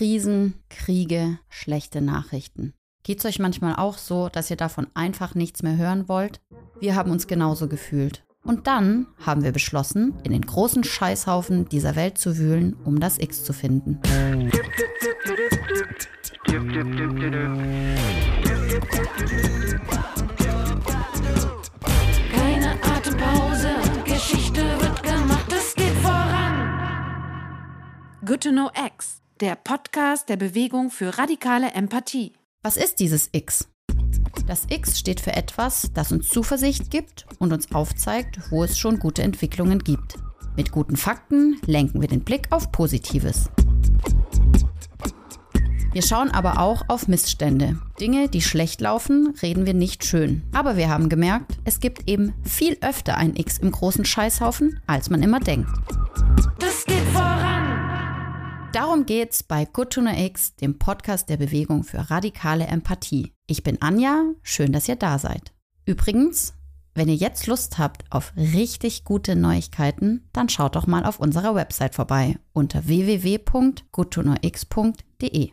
Krisen, Kriege, schlechte Nachrichten. Geht's euch manchmal auch so, dass ihr davon einfach nichts mehr hören wollt? Wir haben uns genauso gefühlt. Und dann haben wir beschlossen, in den großen Scheißhaufen dieser Welt zu wühlen, um das X zu finden. Keine Atempause, Geschichte wird gemacht, es geht voran. Good to Know X, der Podcast der Bewegung für radikale Empathie. Was ist dieses X? Das X steht für etwas, das uns Zuversicht gibt und uns aufzeigt, wo es schon gute Entwicklungen gibt. Mit guten Fakten lenken wir den Blick auf Positives. Wir schauen aber auch auf Missstände. Dinge, die schlecht laufen, reden wir nicht schön. Aber wir haben gemerkt, es gibt eben viel öfter ein X im großen Scheißhaufen, als man immer denkt. Darum geht's bei Good X, dem Podcast der Bewegung für radikale Empathie. Ich bin Anja, schön, dass ihr da seid. Übrigens, wenn ihr jetzt Lust habt auf richtig gute Neuigkeiten, dann schaut doch mal auf unserer Website vorbei unter www.goodtoknowx.de.